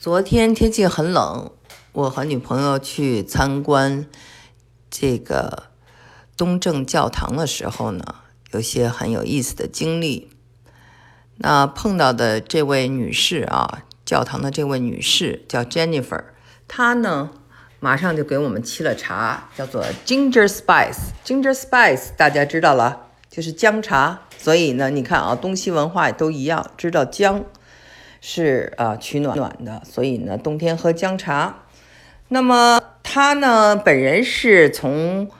昨天天气很冷，我和女朋友去参观这个东正教堂的时候呢，有些很有意思的经历。那碰到的这位女士啊，教堂的这位女士叫 Jennifer，她呢马上就给我们沏了茶，叫做 Ginger Spice。Ginger Spice 大家知道了，就是姜茶。所以呢，你看啊，东西文化都一样，知道姜。是啊，取暖暖的，所以呢，冬天喝姜茶。那么他呢，本人是从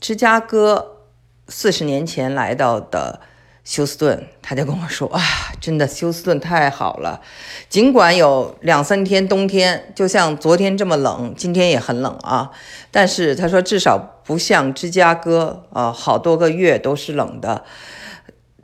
芝加哥四十年前来到的休斯顿，他就跟我说啊，真的休斯顿太好了，尽管有两三天冬天，就像昨天这么冷，今天也很冷啊，但是他说至少不像芝加哥啊，好多个月都是冷的。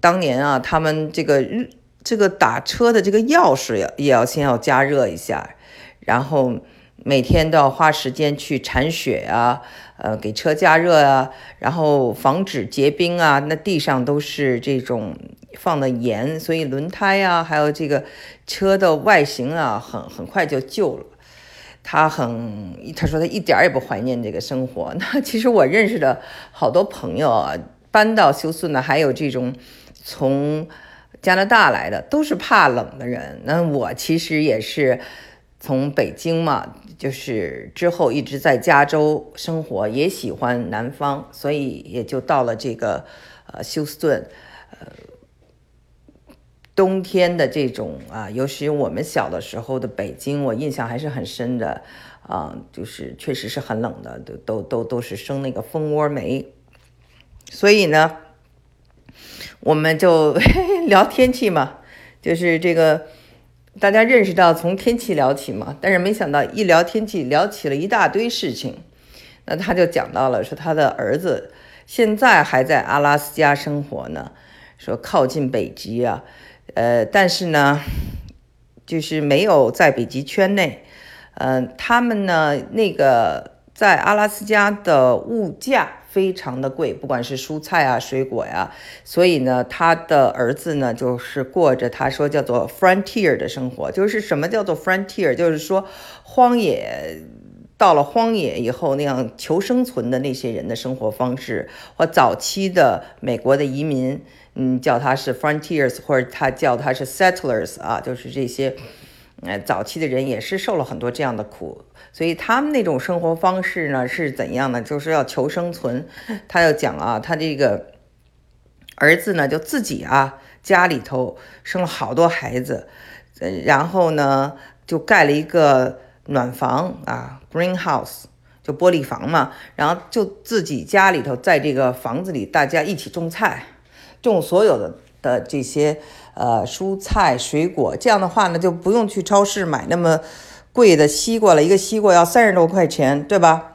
当年啊，他们这个日。这个打车的这个钥匙要也要先要加热一下，然后每天都要花时间去铲雪啊，呃，给车加热啊，然后防止结冰啊。那地上都是这种放的盐，所以轮胎啊，还有这个车的外形啊，很很快就旧了。他很他说他一点也不怀念这个生活。那其实我认识的好多朋友啊，搬到休斯顿，还有这种从。加拿大来的都是怕冷的人，那我其实也是从北京嘛，就是之后一直在加州生活，也喜欢南方，所以也就到了这个呃休斯顿，呃冬天的这种啊，尤其我们小的时候的北京，我印象还是很深的。啊，就是确实是很冷的，都都都都是生那个蜂窝煤，所以呢。我们就 聊天气嘛，就是这个大家认识到从天气聊起嘛，但是没想到一聊天气聊起了一大堆事情。那他就讲到了说他的儿子现在还在阿拉斯加生活呢，说靠近北极啊，呃，但是呢，就是没有在北极圈内，嗯，他们呢那个在阿拉斯加的物价。非常的贵，不管是蔬菜啊、水果呀，所以呢，他的儿子呢，就是过着他说叫做 frontier 的生活。就是什么叫做 frontier？就是说荒野到了荒野以后那样求生存的那些人的生活方式，或早期的美国的移民，嗯，叫他是 frontiers，或者他叫他是 settlers 啊，就是这些。呃，早期的人也是受了很多这样的苦，所以他们那种生活方式呢是怎样呢？就是要求生存。他要讲啊，他这个儿子呢就自己啊家里头生了好多孩子，呃，然后呢就盖了一个暖房啊，greenhouse，就玻璃房嘛，然后就自己家里头在这个房子里大家一起种菜，种所有的的这些。呃，蔬菜水果这样的话呢，就不用去超市买那么贵的西瓜了，一个西瓜要三十多块钱，对吧？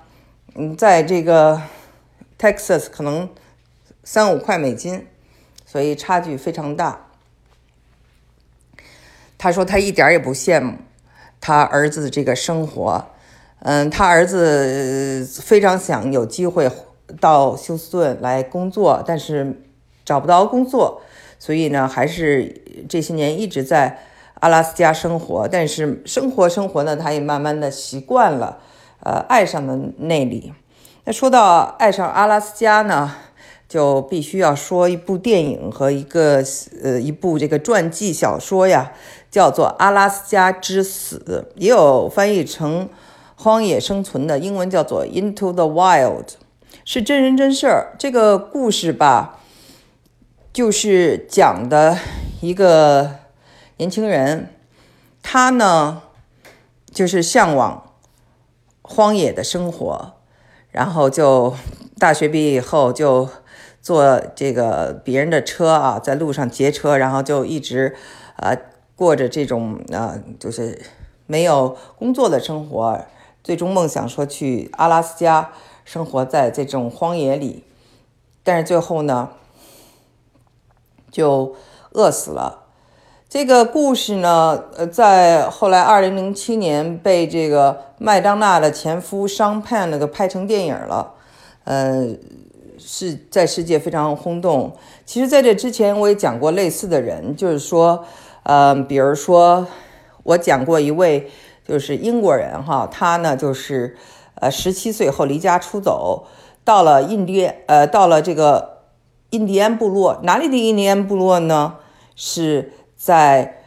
嗯，在这个 Texas 可能三五块美金，所以差距非常大。他说他一点也不羡慕他儿子的这个生活，嗯，他儿子非常想有机会到休斯顿来工作，但是找不到工作。所以呢，还是这些年一直在阿拉斯加生活，但是生活生活呢，他也慢慢的习惯了，呃，爱上了那里。那说到爱上阿拉斯加呢，就必须要说一部电影和一个呃一部这个传记小说呀，叫做《阿拉斯加之死》，也有翻译成《荒野生存》的英文叫做《Into the Wild》，是真人真事儿。这个故事吧。就是讲的一个年轻人，他呢就是向往荒野的生活，然后就大学毕业以后就坐这个别人的车啊，在路上劫车，然后就一直啊过着这种啊就是没有工作的生活，最终梦想说去阿拉斯加生活在这种荒野里，但是最后呢。就饿死了。这个故事呢，呃，在后来二零零七年被这个麦当娜的前夫商潘那个拍成电影了，呃，是在世界非常轰动。其实，在这之前我也讲过类似的人，就是说，呃，比如说我讲过一位就是英国人哈，他呢就是呃十七岁后离家出走，到了印第呃到了这个印第安部落，哪里的印第安部落呢？是在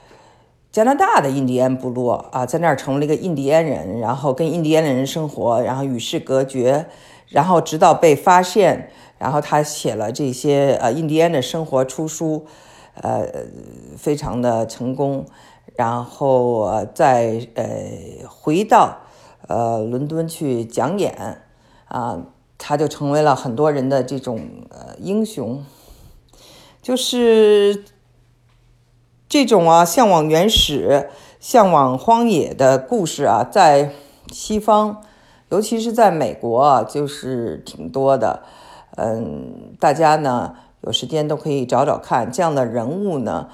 加拿大的印第安部落啊，在那儿成为了一个印第安人，然后跟印第安人生活，然后与世隔绝，然后直到被发现，然后他写了这些呃印第安的生活出书。呃，非常的成功，然后，再呃回到呃伦敦去讲演啊，他就成为了很多人的这种呃英雄，就是这种啊向往原始、向往荒野的故事啊，在西方，尤其是在美国啊，就是挺多的，嗯，大家呢。有时间都可以找找看这样的人物呢，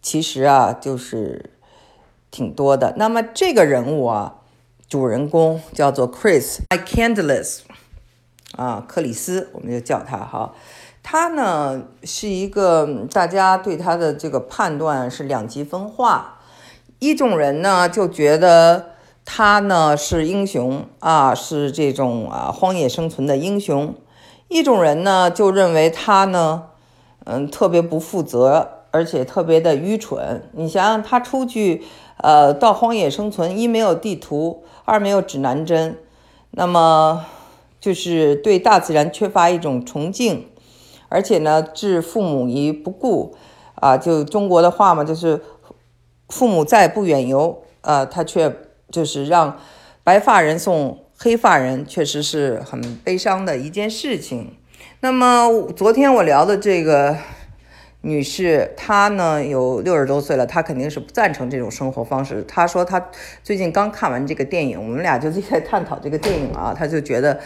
其实啊就是挺多的。那么这个人物啊，主人公叫做 Chris Candless 啊，克里斯，我们就叫他哈。他呢是一个大家对他的这个判断是两极分化，一种人呢就觉得他呢是英雄啊，是这种啊荒野生存的英雄。一种人呢，就认为他呢，嗯，特别不负责，而且特别的愚蠢。你想想，他出去，呃，到荒野生存，一没有地图，二没有指南针，那么就是对大自然缺乏一种崇敬，而且呢，置父母于不顾，啊，就中国的话嘛，就是父母在不远游，啊，他却就是让白发人送。黑发人确实是很悲伤的一件事情。那么昨天我聊的这个女士，她呢有六十多岁了，她肯定是不赞成这种生活方式。她说她最近刚看完这个电影，我们俩就在探讨这个电影啊，她就觉得，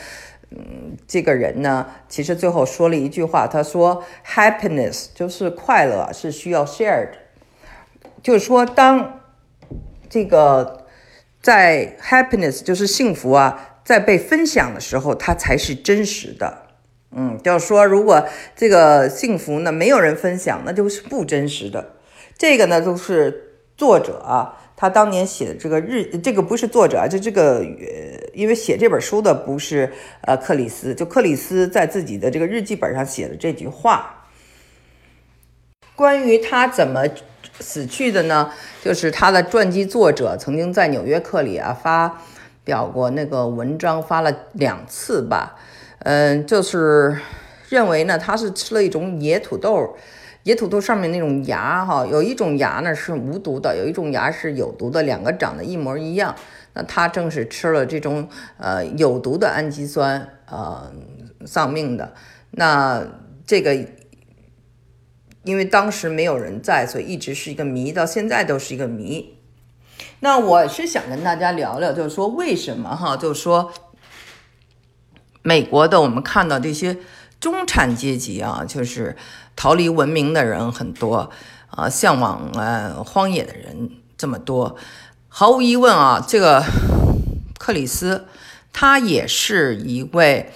嗯，这个人呢，其实最后说了一句话，他说，happiness 就是快乐是需要 shared，就是说当这个。在 happiness 就是幸福啊，在被分享的时候，它才是真实的。嗯，就是说，如果这个幸福呢没有人分享，那就是不真实的。这个呢，都是作者啊，他当年写的这个日，这个不是作者啊，就这个，因为写这本书的不是呃克里斯，就克里斯在自己的这个日记本上写的这句话，关于他怎么。死去的呢，就是他的传记作者曾经在《纽约客》里啊发表过那个文章，发了两次吧。嗯，就是认为呢，他是吃了一种野土豆，野土豆上面那种芽哈，有一种芽呢是无毒的，有一种芽是有毒的，两个长得一模一样。那他正是吃了这种呃有毒的氨基酸呃丧命的。那这个。因为当时没有人在，所以一直是一个谜，到现在都是一个谜。那我是想跟大家聊聊，就是说为什么哈，就是说美国的我们看到这些中产阶级啊，就是逃离文明的人很多啊，向往呃荒野的人这么多。毫无疑问啊，这个克里斯他也是一位。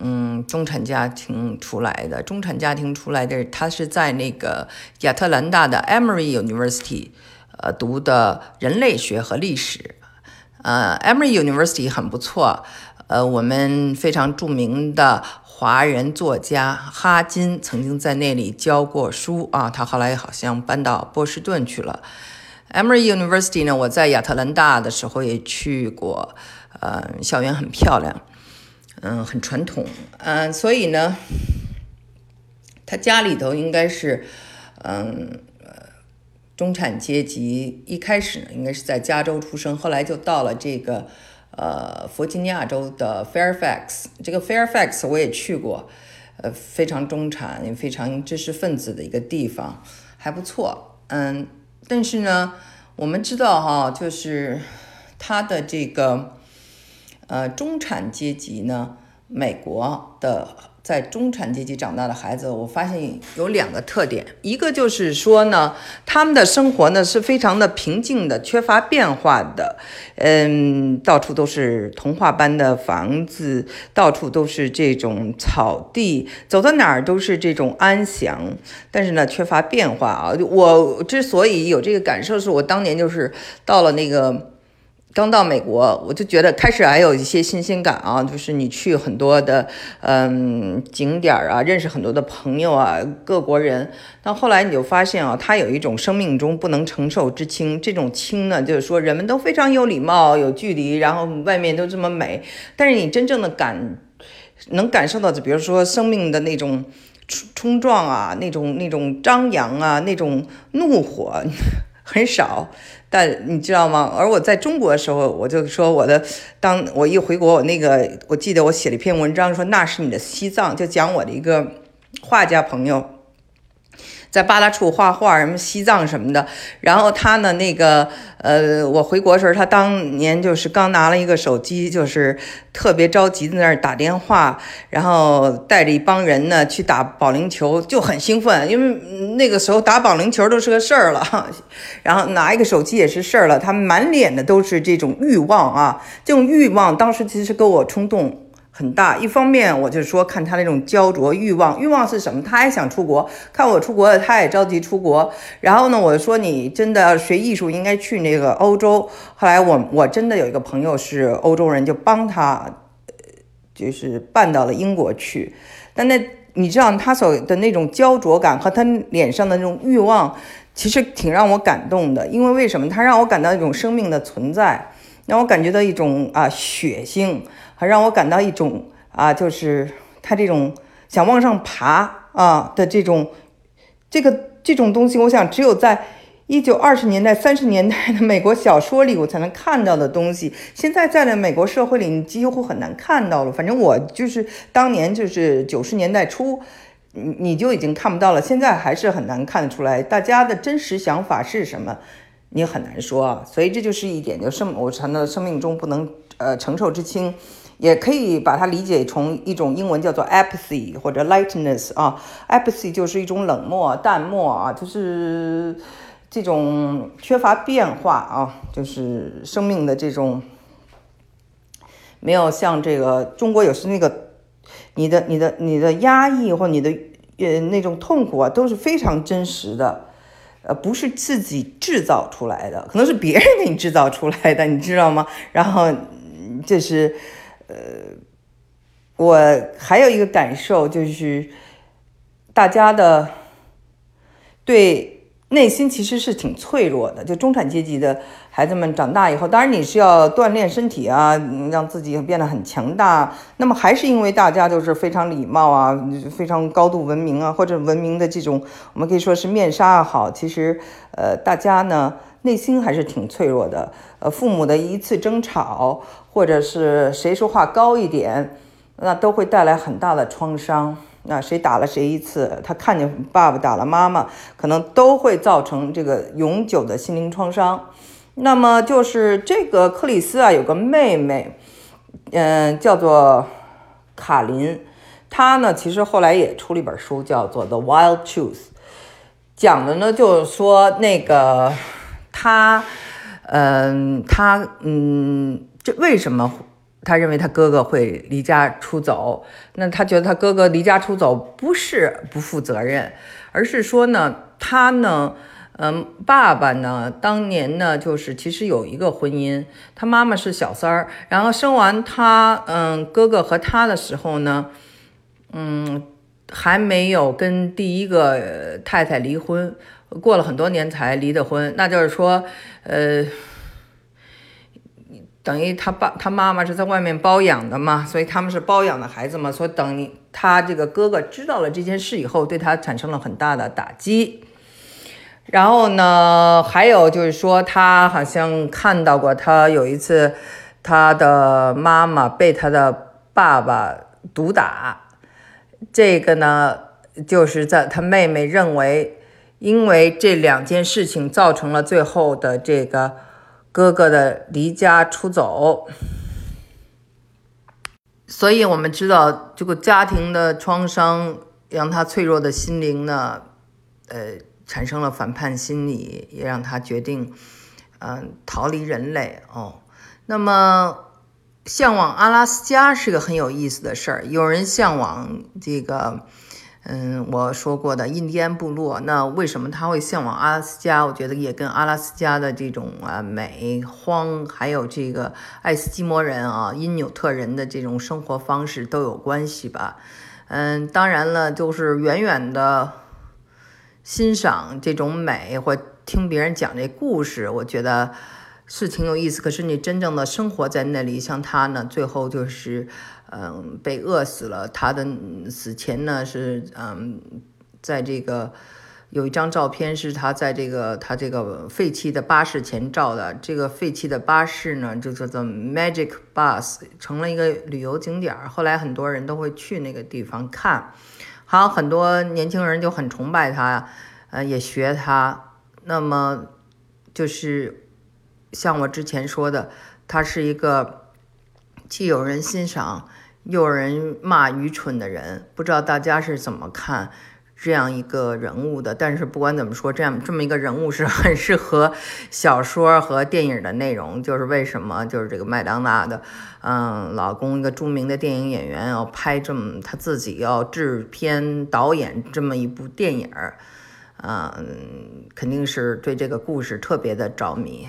嗯，中产家庭出来的，中产家庭出来的，他是在那个亚特兰大的 Emory University，呃，读的人类学和历史。呃，Emory University 很不错。呃，我们非常著名的华人作家哈金曾经在那里教过书啊，他后来好像搬到波士顿去了。Emory University 呢，我在亚特兰大的时候也去过，呃，校园很漂亮。嗯，很传统，嗯，所以呢，他家里头应该是，嗯，呃中产阶级。一开始呢，应该是在加州出生，后来就到了这个，呃，弗吉尼亚州的 Fairfax。这个 Fairfax 我也去过，呃，非常中产、也非常知识分子的一个地方，还不错。嗯，但是呢，我们知道哈，就是它的这个。呃，中产阶级呢，美国的在中产阶级长大的孩子，我发现有两个特点，一个就是说呢，他们的生活呢是非常的平静的，缺乏变化的，嗯，到处都是童话般的房子，到处都是这种草地，走到哪儿都是这种安详，但是呢，缺乏变化啊。我之所以有这个感受，是我当年就是到了那个。刚到美国，我就觉得开始还有一些新鲜感啊，就是你去很多的嗯景点啊，认识很多的朋友啊，各国人。但后来你就发现啊，他有一种生命中不能承受之轻。这种轻呢，就是说人们都非常有礼貌、有距离，然后外面都这么美。但是你真正的感能感受到的，比如说生命的那种冲冲撞啊，那种那种张扬啊，那种怒火 很少。但你知道吗？而我在中国的时候，我就说我的，当我一回国，我那个我记得我写了一篇文章，说那是你的西藏，就讲我的一个画家朋友。在八大处画画，什么西藏什么的。然后他呢，那个呃，我回国时候，他当年就是刚拿了一个手机，就是特别着急，在那儿打电话，然后带着一帮人呢去打保龄球，就很兴奋，因为那个时候打保龄球都是个事儿了。然后拿一个手机也是事儿了，他满脸的都是这种欲望啊，这种欲望当时其实给我冲动。很大，一方面我就说看他那种焦灼欲望，欲望是什么？他也想出国，看我出国了，他也着急出国。然后呢，我说你真的学艺术应该去那个欧洲。后来我我真的有一个朋友是欧洲人，就帮他，呃就是办到了英国去。但那你知道他所的那种焦灼感和他脸上的那种欲望，其实挺让我感动的。因为为什么？他让我感到一种生命的存在，让我感觉到一种啊血性。还让我感到一种啊，就是他这种想往上爬啊的这种，这个这种东西，我想只有在一九二十年代、三十年代的美国小说里，我才能看到的东西。现在在了美国社会里，你几乎很难看到了。反正我就是当年就是九十年代初，你你就已经看不到了。现在还是很难看得出来，大家的真实想法是什么，你很难说。所以这就是一点，就生我谈到生命中不能呃承受之轻。也可以把它理解成一种英文叫做 apathy 或者 lightness 啊，apathy 就是一种冷漠、淡漠啊，就是这种缺乏变化啊，就是生命的这种没有像这个中国有时那个你的、你的、你的压抑或你的呃那种痛苦啊，都是非常真实的，呃，不是自己制造出来的，可能是别人给你制造出来的，你知道吗？然后这是。呃，我还有一个感受就是，大家的对内心其实是挺脆弱的。就中产阶级的孩子们长大以后，当然你是要锻炼身体啊，让自己变得很强大。那么还是因为大家都是非常礼貌啊，非常高度文明啊，或者文明的这种，我们可以说是面纱好。其实，呃，大家呢内心还是挺脆弱的。呃，父母的一次争吵。或者是谁说话高一点，那都会带来很大的创伤。那谁打了谁一次，他看见爸爸打了妈妈，可能都会造成这个永久的心灵创伤。那么就是这个克里斯啊，有个妹妹，嗯，叫做卡琳。她呢，其实后来也出了一本书，叫做《The Wild Truth》，讲的呢就是说那个他，嗯，他，嗯。为什么他认为他哥哥会离家出走？那他觉得他哥哥离家出走不是不负责任，而是说呢，他呢，嗯，爸爸呢，当年呢，就是其实有一个婚姻，他妈妈是小三儿，然后生完他，嗯，哥哥和他的时候呢，嗯，还没有跟第一个太太离婚，过了很多年才离的婚，那就是说，呃。等于他爸他妈妈是在外面包养的嘛，所以他们是包养的孩子嘛，所以等他这个哥哥知道了这件事以后，对他产生了很大的打击。然后呢，还有就是说，他好像看到过他有一次他的妈妈被他的爸爸毒打，这个呢，就是在他妹妹认为，因为这两件事情造成了最后的这个。哥哥的离家出走，所以我们知道，这个家庭的创伤让他脆弱的心灵呢，呃，产生了反叛心理，也让他决定，嗯，逃离人类哦。那么，向往阿拉斯加是个很有意思的事儿。有人向往这个。嗯，我说过的印第安部落，那为什么他会向往阿拉斯加？我觉得也跟阿拉斯加的这种啊美荒，还有这个爱斯基摩人啊、因纽特人的这种生活方式都有关系吧。嗯，当然了，就是远远的欣赏这种美，或听别人讲这故事，我觉得是挺有意思。可是你真正的生活在那里，像他呢，最后就是。嗯，被饿死了。他的死前呢是嗯，在这个有一张照片是他在这个他这个废弃的巴士前照的。这个废弃的巴士呢就叫做 Magic Bus，成了一个旅游景点。后来很多人都会去那个地方看，还有很多年轻人就很崇拜他，呃，也学他。那么就是像我之前说的，他是一个既有人欣赏又。有人骂愚蠢的人，不知道大家是怎么看这样一个人物的。但是不管怎么说，这样这么一个人物是很适合小说和电影的内容。就是为什么？就是这个麦当娜的，嗯，老公一个著名的电影演员要拍这么他自己要制片导演这么一部电影，嗯，肯定是对这个故事特别的着迷。